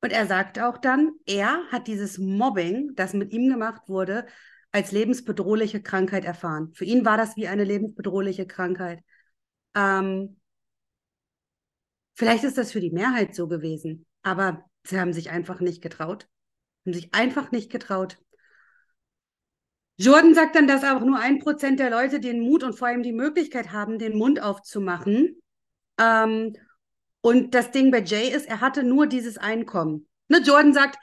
Und er sagt auch dann, er hat dieses Mobbing, das mit ihm gemacht wurde, als lebensbedrohliche Krankheit erfahren. Für ihn war das wie eine lebensbedrohliche Krankheit. Ähm, vielleicht ist das für die Mehrheit so gewesen, aber sie haben sich einfach nicht getraut. Haben sich einfach nicht getraut. Jordan sagt dann, dass auch nur ein Prozent der Leute den Mut und vor allem die Möglichkeit haben, den Mund aufzumachen. Ähm, und das Ding bei Jay ist, er hatte nur dieses Einkommen. Ne, Jordan sagt,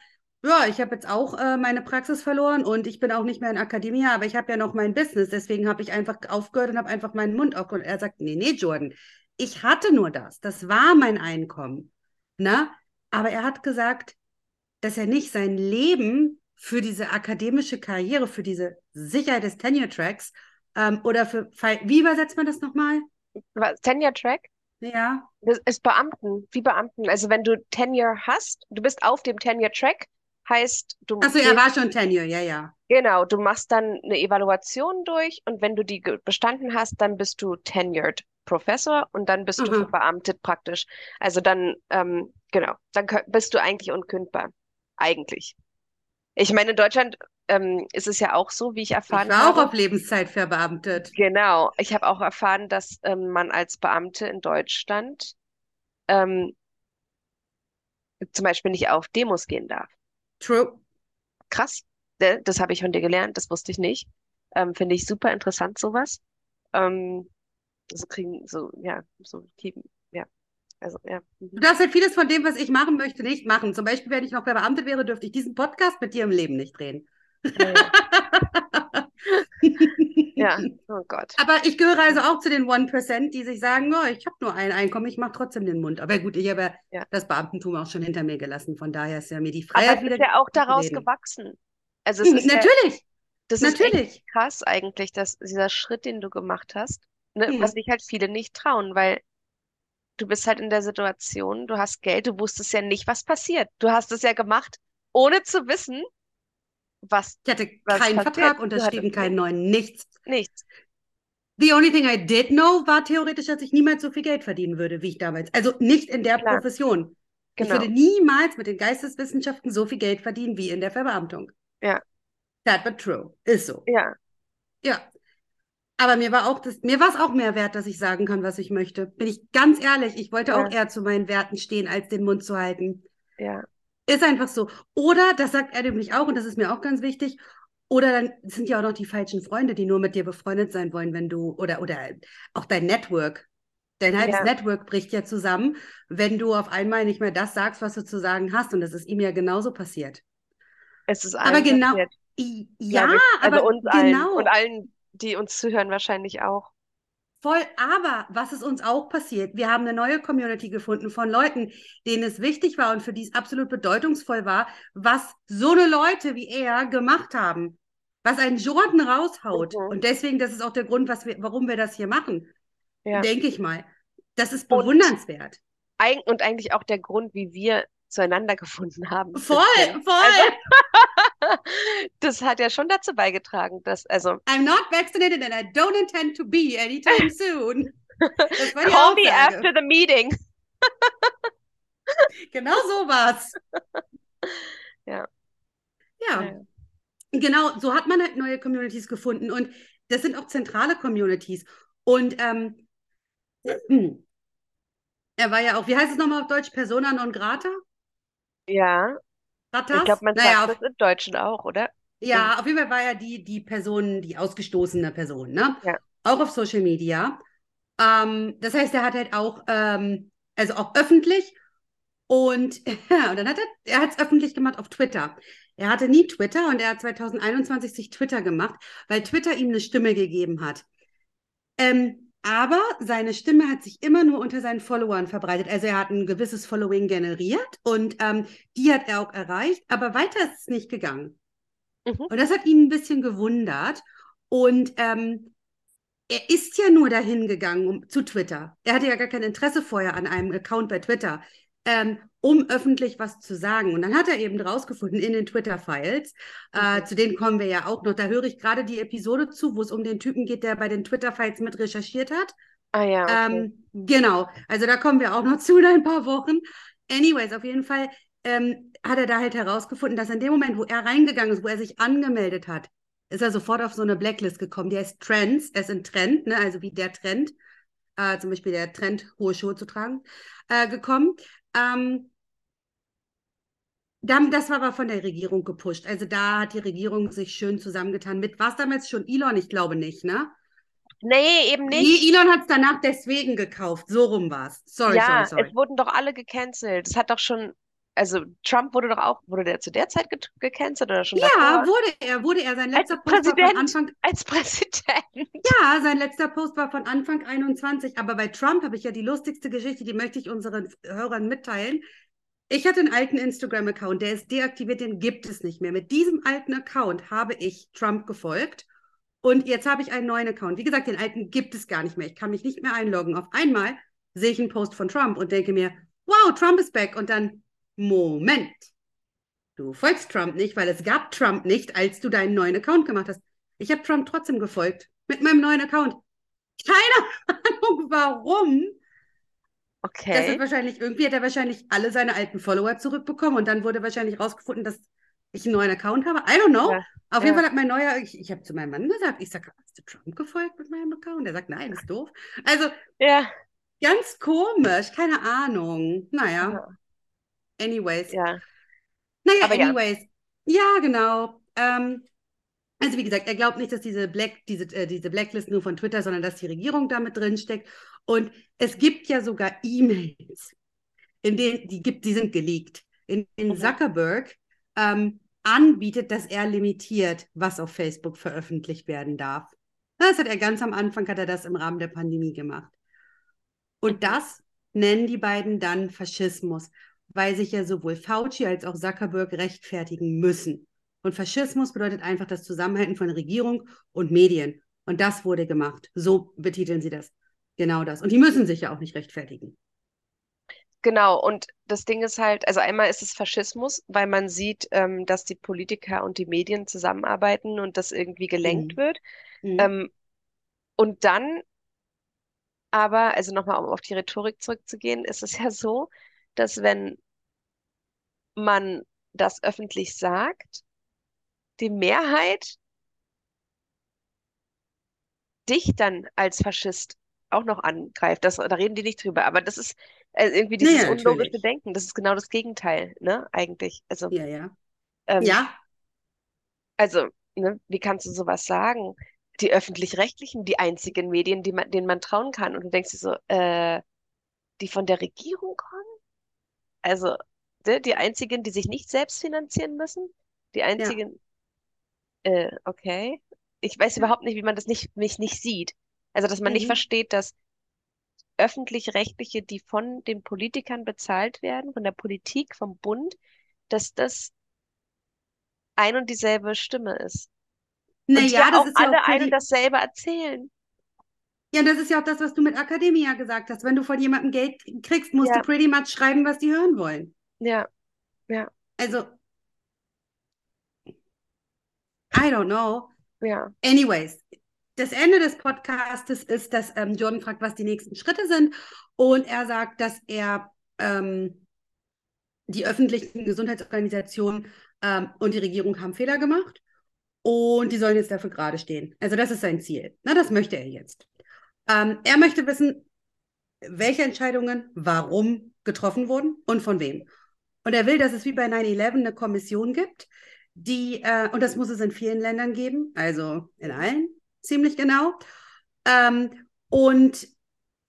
ja, ich habe jetzt auch äh, meine Praxis verloren und ich bin auch nicht mehr in Akademie, aber ich habe ja noch mein Business, deswegen habe ich einfach aufgehört und habe einfach meinen Mund aufgehört. Er sagt, nee, nee, Jordan, ich hatte nur das, das war mein Einkommen. Ne? Aber er hat gesagt, dass er nicht sein Leben für diese akademische Karriere, für diese Sicherheit des Tenure-Tracks ähm, oder für, wie übersetzt man das nochmal? Tenure Track? Ja. Das ist Beamten, wie Beamten. Also wenn du Tenure hast, du bist auf dem Tenure Track, heißt du. Achso, er war schon Tenure, ja, ja. Genau, du machst dann eine Evaluation durch und wenn du die bestanden hast, dann bist du tenured Professor und dann bist du Aha. verbeamtet praktisch. Also dann, ähm, genau, dann bist du eigentlich unkündbar. Eigentlich. Ich meine, in Deutschland ähm, ist es ja auch so, wie ich Ich erfahren war auch habe. auf Lebenszeit verbeamtet. Genau, ich habe auch erfahren, dass ähm, man als Beamte in Deutschland ähm, zum Beispiel nicht auf Demos gehen darf. True. Krass, ne? Das habe ich von dir gelernt, das wusste ich nicht. Ähm, finde ich super interessant, sowas. Ähm, so kriegen, so, ja, so kriegen, ja, also, ja. Du mhm. darfst halt vieles von dem, was ich machen möchte, nicht machen. Zum Beispiel, wenn ich noch verbeamtet wäre, dürfte ich diesen Podcast mit dir im Leben nicht drehen. Ja, ja, oh Gott. Aber ich gehöre also auch zu den 1%, die sich sagen, oh, ich habe nur ein Einkommen, ich mache trotzdem den Mund. Aber gut, ich habe ja Ja. das Beamtentum auch schon hinter mir gelassen. Von daher ist ja mir die Aber Freiheit es wieder ist ja auch daraus reden. gewachsen. Also es ist ja, Natürlich, das ist echt natürlich. krass eigentlich, dass dieser Schritt, den du gemacht hast, ne, Hm. was sich halt viele nicht trauen, weil du bist halt in der Situation, du hast Geld, du wusstest ja nicht, was passiert. Du hast es ja gemacht, ohne zu wissen, was, Ich hatte was keinen passiert. Vertrag unterschrieben, keinen neuen, nichts. nichts. The only thing I did know war theoretisch, dass ich niemals so viel Geld verdienen würde, wie ich damals. Also nicht in der Klar. Profession. Ich Genau. würde niemals mit den Geisteswissenschaften so viel Geld verdienen wie in der Verbeamtung. Ja. That but true. Ist so. Ja, Ja. Aber mir war auch das, mir war es auch mehr wert, dass ich sagen kann, was ich möchte. Bin ich ganz ehrlich, ich wollte Ja. auch eher zu meinen Werten stehen, als den Mund zu halten. ja, Ist einfach so. Oder, das sagt er nämlich auch, und das ist mir auch ganz wichtig, oder dann sind ja auch noch die falschen Freunde, die nur mit dir befreundet sein wollen, wenn du, oder, oder auch dein Network. Dein halbes Ja. Network bricht ja zusammen, wenn du auf einmal nicht mehr das sagst, was du zu sagen hast. Und das ist ihm ja genauso passiert. es ist Aber allen genau, passiert, ja. Also aber uns allen genau. und allen, die uns zuhören, wahrscheinlich auch. Voll, aber was ist uns auch passiert? Wir haben eine neue Community gefunden von Leuten, denen es wichtig war und für die es absolut bedeutungsvoll war, was so eine Leute wie er gemacht haben. Was ein Jordan raushaut. Mhm. Und deswegen, das ist auch der Grund, was wir, warum wir das hier machen. Ja. Denke ich mal. Das ist Und- bewundernswert. Eig und eigentlich auch der Grund, wie wir zueinander gefunden haben. Voll, voll. Das hat ja schon dazu beigetragen, dass, also, I'm not vaccinated and I don't intend to be anytime soon. Call me after the meeting. Genau so war's. Ja. Ja. Ja. Genau, so hat man halt neue Communities gefunden und das sind auch zentrale Communities. Und ähm, hm, er war ja auch, wie heißt es nochmal auf Deutsch? Persona non grata? Ja, Gratas? ich glaube, man naja, sagt das im Deutschen auch, oder? ja, auf jeden Fall war er die, die Person, die ausgestoßene Person, ne? Ja. Auch auf Social Media. Ähm, das heißt, er hat halt auch, ähm, also auch öffentlich und, ja, und dann hat er, er hat es öffentlich gemacht auf Twitter. Er hatte nie Twitter und er hat 2021 sich Twitter gemacht, weil Twitter ihm eine Stimme gegeben hat. Ähm, aber seine Stimme hat sich immer nur unter seinen Followern verbreitet. Also er hat ein gewisses Following generiert und ähm, die hat er auch erreicht, aber weiter ist es nicht gegangen. Mhm. Und das hat ihn ein bisschen gewundert. Und ähm, er ist ja nur dahin gegangen um, zu Twitter. Er hatte ja gar kein Interesse vorher an einem Account bei Twitter, ähm, um öffentlich was zu sagen. Und dann hat er eben rausgefunden in den Twitter-Files, äh, Mhm. zu denen kommen wir ja auch noch. Da höre ich gerade die Episode zu, wo es um den Typen geht, der bei den Twitter-Files mit recherchiert hat. Ah ja, okay. Ähm, genau, also da kommen wir auch noch zu in ein paar Wochen. Anyways, auf jeden Fall ähm, hat er da halt herausgefunden, dass in dem Moment, wo er reingegangen ist, wo er sich angemeldet hat, ist er sofort auf so eine Blacklist gekommen. Die heißt Trends, er ist ein Trend, ne? also wie der Trend, äh, zum Beispiel der Trend, hohe Schuhe zu tragen, äh, gekommen. Ähm, das war aber von der Regierung gepusht. Also da hat die Regierung sich schön zusammengetan mit, war es damals schon Elon? Ich glaube nicht, ne? Nee, eben nicht. Nee, Elon hat es danach deswegen gekauft. So rum war es. Sorry, Ja, sorry, sorry. es wurden doch alle gecancelt. Es hat doch schon, also Trump wurde doch auch, wurde der zu der Zeit ge gecancelt oder schon Ja, davor? wurde er, wurde er. Sein Als letzter Post war von. Anfang, Als Präsident. ja, sein letzter Post war von Anfang 21. Aber bei Trump habe ich ja die lustigste Geschichte, die möchte ich unseren Hörern mitteilen. Ich hatte einen alten Instagram-Account, der ist deaktiviert, den gibt es nicht mehr. Mit diesem alten Account habe ich Trump gefolgt und jetzt habe ich einen neuen Account. Wie gesagt, den alten gibt es gar nicht mehr. Ich kann mich nicht mehr einloggen. Auf einmal sehe ich einen Post von Trump und denke mir, wow, Trump ist back. Und dann, Moment, du folgst Trump nicht, weil es gab Trump nicht, als du deinen neuen Account gemacht hast. Ich habe Trump trotzdem gefolgt mit meinem neuen Account. Keine Ahnung, warum. Das Okay. hat wahrscheinlich, irgendwie hat er wahrscheinlich alle seine alten Follower zurückbekommen und dann wurde wahrscheinlich rausgefunden, dass ich einen neuen Account habe. I don't know. Ja, Auf jeden ja. Fall hat mein neuer, ich, ich habe zu meinem Mann gesagt, ich sage, hast du Trump gefolgt mit meinem Account? Er sagt, nein, ist doof. Also Ja, ganz komisch, keine Ahnung. Naja, ja, anyways. ja. Naja, Aber anyways. Ja, genau. Ähm, also wie gesagt, er glaubt nicht, dass diese Black, diese, äh, diese Blacklist nur von Twitter, sondern dass die Regierung damit drin steckt. Und es gibt ja sogar E-Mails, in denen, die gibt, die sind geleakt, in denen. Zuckerberg ähm, anbietet, dass er limitiert, was auf Facebook veröffentlicht werden darf. Das hat er ganz am Anfang, hat er das im Rahmen der Pandemie gemacht. Und das nennen die beiden dann Faschismus, weil sich ja sowohl Fauci als auch Zuckerberg rechtfertigen müssen. Und Faschismus bedeutet einfach das Zusammenhalten von Regierung und Medien. Und das wurde gemacht. So betiteln sie das. Genau das. Und die müssen sich ja auch nicht rechtfertigen. Genau, und das Ding ist halt, also einmal ist es Faschismus, weil man sieht, ähm, dass die Politiker und die Medien zusammenarbeiten und das irgendwie gelenkt Mhm. wird. Mhm. Ähm, und dann aber, also nochmal, um auf die Rhetorik zurückzugehen, ist es ja so, dass wenn man das öffentlich sagt, die Mehrheit dich dann als Faschist auch noch angreift. Das, da reden die nicht drüber. Aber das ist äh, irgendwie dieses Naja, unlogische natürlich. Denken. Das ist genau das Gegenteil, ne, eigentlich. Also, Ja, ja. ähm, Ja, also, ne, wie kannst du sowas sagen? Die öffentlich-rechtlichen, die einzigen Medien, die man, denen man trauen kann. Und du denkst dir so, äh, die von der Regierung kommen? Also, ne, die einzigen, die sich nicht selbst finanzieren müssen? Die einzigen, äh, okay. Ich weiß Ja. überhaupt nicht, wie man das nicht, nicht, nicht sieht. Also, dass man nicht Mhm. versteht, dass öffentlich-rechtliche, die von den Politikern bezahlt werden, von der Politik, vom Bund, dass das ein und dieselbe Stimme ist. Naja, ja das auch ist ja alle auch ein und dasselbe erzählen. ja, das ist ja auch das, was du mit Akademia gesagt hast. Wenn du von jemandem Geld kriegst, musst Ja. du pretty much schreiben, was die hören wollen. Ja, ja, Also, I don't know. ja. Anyways, das Ende des Podcastes ist, dass ähm, Jordan fragt, was die nächsten Schritte sind. Und er sagt, dass er ähm, die öffentlichen Gesundheitsorganisationen ähm, und die Regierung haben Fehler gemacht. Und die sollen jetzt dafür gerade stehen. Also das ist sein Ziel. Na, das möchte er jetzt. Ähm, er möchte wissen, welche Entscheidungen warum getroffen wurden und von wem. Und er will, dass es wie bei 9-11 eine Kommission gibt, die, äh, und das muss es in vielen Ländern geben, also in allen ziemlich genau. Ähm, und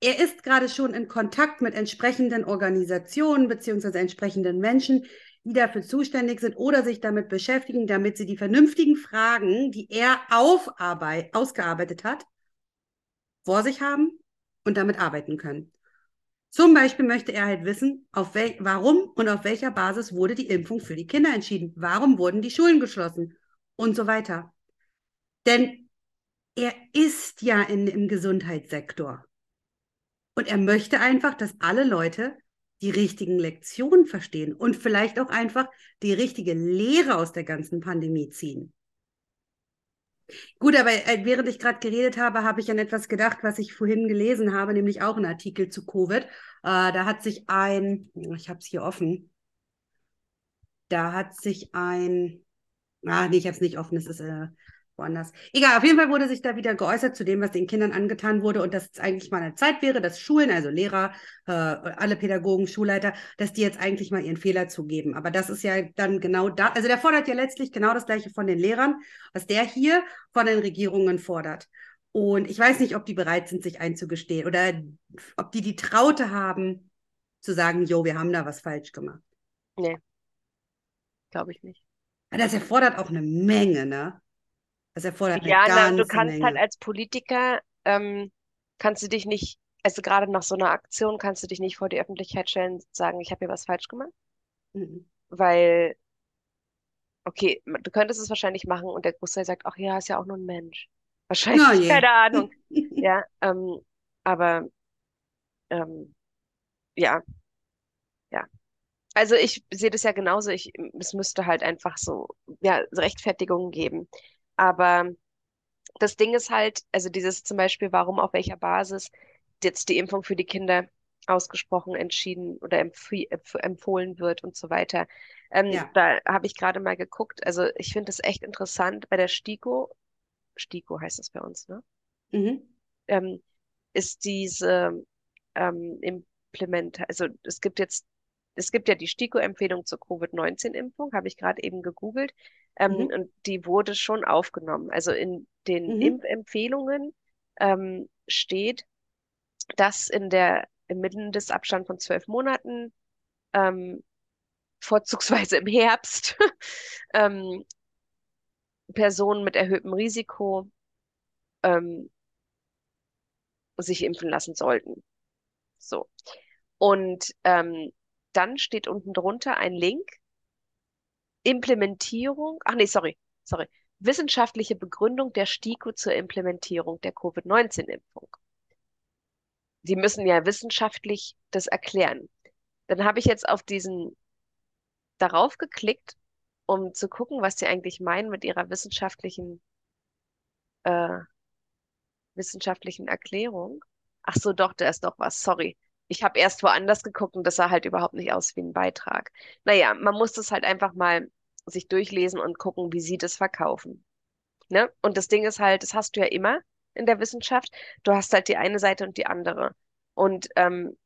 er ist gerade schon in Kontakt mit entsprechenden Organisationen beziehungsweise entsprechenden Menschen, die dafür zuständig sind oder sich damit beschäftigen, damit sie die vernünftigen Fragen, die er ausgearbeitet hat, vor sich haben und damit arbeiten können. Zum Beispiel möchte er halt wissen, auf wel warum und auf welcher Basis wurde die Impfung für die Kinder entschieden? Warum wurden die Schulen geschlossen? Und so weiter. Denn er ist ja in, im Gesundheitssektor. Und er möchte einfach, dass alle Leute die richtigen Lektionen verstehen und vielleicht auch einfach die richtige Lehre aus der ganzen Pandemie ziehen. Gut, aber äh, während ich gerade geredet habe, habe ich an etwas gedacht, was ich vorhin gelesen habe, nämlich auch einen Artikel zu Covid. Äh, da hat sich ein, ich habe es hier offen, da hat sich ein, ah, nee, ich habe es nicht offen, es ist äh, woanders. Egal, auf jeden Fall wurde sich da wieder geäußert zu dem, was den Kindern angetan wurde und dass es eigentlich mal eine Zeit wäre, dass Schulen, also Lehrer, äh, alle Pädagogen, Schulleiter, dass die jetzt eigentlich mal ihren Fehler zugeben. Aber das ist ja dann genau da, also der fordert ja letztlich genau das Gleiche von den Lehrern, was der hier von den Regierungen fordert. Und ich weiß nicht, ob die bereit sind, sich einzugestehen oder ob die die Traute haben, zu sagen, jo, wir haben da was falsch gemacht. Nee, glaube ich nicht. Das erfordert auch eine Menge, ne? Das erfordert eine Ja, na, ganze du kannst Menge. halt als Politiker, ähm, kannst du dich nicht, also gerade nach so einer Aktion, kannst du dich nicht vor die Öffentlichkeit stellen und sagen, ich habe hier was falsch gemacht. Mhm. Weil, okay, du könntest es wahrscheinlich machen und der Großteil sagt, ach ja, ist ja auch nur ein Mensch. Wahrscheinlich, Na je. keine Ahnung. Ja, ähm, aber ähm, ja, ja. Also ich sehe das ja genauso. Ich, es müsste halt einfach so, ja, Rechtfertigungen geben. Aber das Ding ist halt, also dieses zum Beispiel, warum auf welcher Basis jetzt die Impfung für die Kinder ausgesprochen entschieden oder empf empf empfohlen wird und so weiter. Ähm, Ja. da habe ich gerade mal geguckt. Also ich finde das echt interessant. Bei der STIKO, STIKO heißt es bei uns, ne? Mhm. ähm, ist diese ähm, Implement, also es gibt jetzt, es gibt ja die STIKO-Empfehlung zur Covid-19-Impfung, habe ich gerade eben gegoogelt, ähm, Mhm. und die wurde schon aufgenommen. Also in den Mhm. Impfempfehlungen ähm, steht, dass in der im Mindestabstand von zwölf Monaten, ähm, vorzugsweise im Herbst, ähm, Personen mit erhöhtem Risiko ähm, sich impfen lassen sollten. So. Und ähm, dann steht unten drunter ein Link. Implementierung, ach nee, sorry, sorry. Wissenschaftliche Begründung der STIKO zur Implementierung der Covid-19-Impfung. Die müssen ja wissenschaftlich das erklären. Dann habe ich jetzt auf diesen darauf geklickt, um zu gucken, was die eigentlich meinen mit ihrer wissenschaftlichen äh, wissenschaftlichen Erklärung. Ach so, doch, da ist doch was. Sorry. Ich habe erst woanders geguckt und das sah halt überhaupt nicht aus wie ein Beitrag. Naja, man muss das halt einfach mal sich durchlesen und gucken, wie sie das verkaufen. Ne? Und das Ding ist halt, das hast du ja immer in der Wissenschaft. Du hast halt die eine Seite und die andere. Und ähm,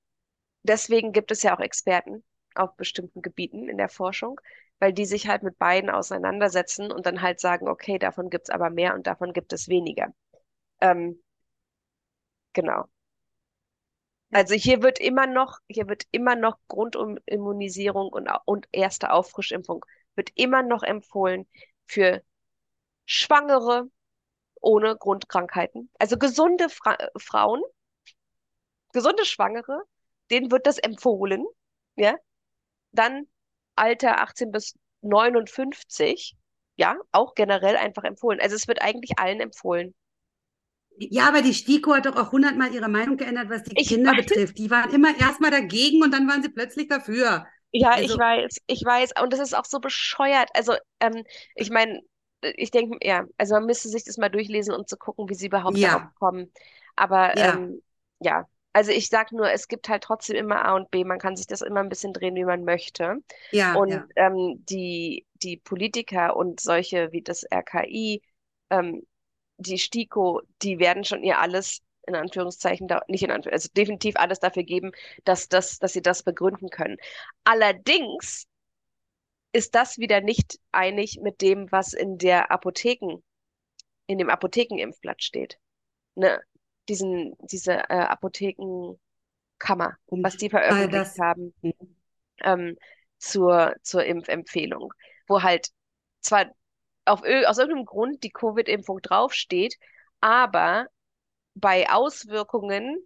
deswegen gibt es ja auch Experten auf bestimmten Gebieten in der Forschung, weil die sich halt mit beiden auseinandersetzen und dann halt sagen, okay, davon gibt es aber mehr und davon gibt es weniger. Ähm, genau. Also hier wird immer noch, hier wird immer noch Grundimmunisierung und, und erste Auffrischimpfung wird immer noch empfohlen für Schwangere ohne Grundkrankheiten. Also gesunde Fra Frauen, gesunde Schwangere, denen wird das empfohlen. Ja, dann Alter 18 bis 59, ja, auch generell einfach empfohlen. Also es wird eigentlich allen empfohlen. Ja, aber die STIKO hat doch auch hundertmal ihre Meinung geändert, was die Ich Kinder betrifft. Die waren immer erstmal dagegen und dann waren sie plötzlich dafür. Ja, Also- ich weiß, ich weiß. Und das ist auch so bescheuert. Also, ähm, ich meine, ich denke, ja, also man müsste sich das mal durchlesen, um zu gucken, wie sie überhaupt Ja. darauf kommen. Aber Ja. ähm, ja, also ich sag nur, es gibt halt trotzdem immer A und B. Man kann sich das immer ein bisschen drehen, wie man möchte. Ja, Und ja. ähm, die, die Politiker und solche wie das RKI, ähm, die STIKO, die werden schon ihr alles in Anführungszeichen, da, nicht in Anführungszeichen, also definitiv alles dafür geben, dass, das, dass sie das begründen können. Allerdings ist das wieder nicht einig mit dem, was in der Apotheken, in dem Apothekenimpfblatt steht. Ne? Diesen, diese äh, Apothekenkammer, Um- was die veröffentlicht haben Mhm. ähm, zur, zur Impfempfehlung, wo halt zwar auf, aus irgendeinem Grund die Covid-Impfung draufsteht, aber bei Auswirkungen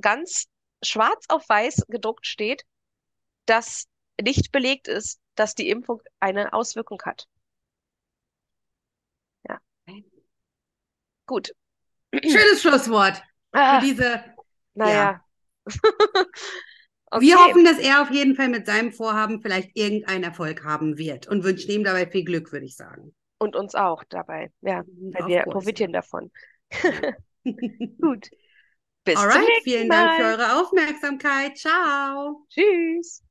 ganz schwarz auf weiß gedruckt steht, dass nicht belegt ist, dass die Impfung eine Auswirkung hat. Ja. Gut. Schönes Schlusswort Ah, für diese. naja. Wir Okay. hoffen, dass er auf jeden Fall mit seinem Vorhaben vielleicht irgendeinen Erfolg haben wird und wünschen ihm dabei viel Glück, würde ich sagen. Und uns auch dabei. Ja, weil Of wir profitieren davon. Gut. Bis zum Alright, vielen Dank für eure Aufmerksamkeit. Ciao. Tschüss.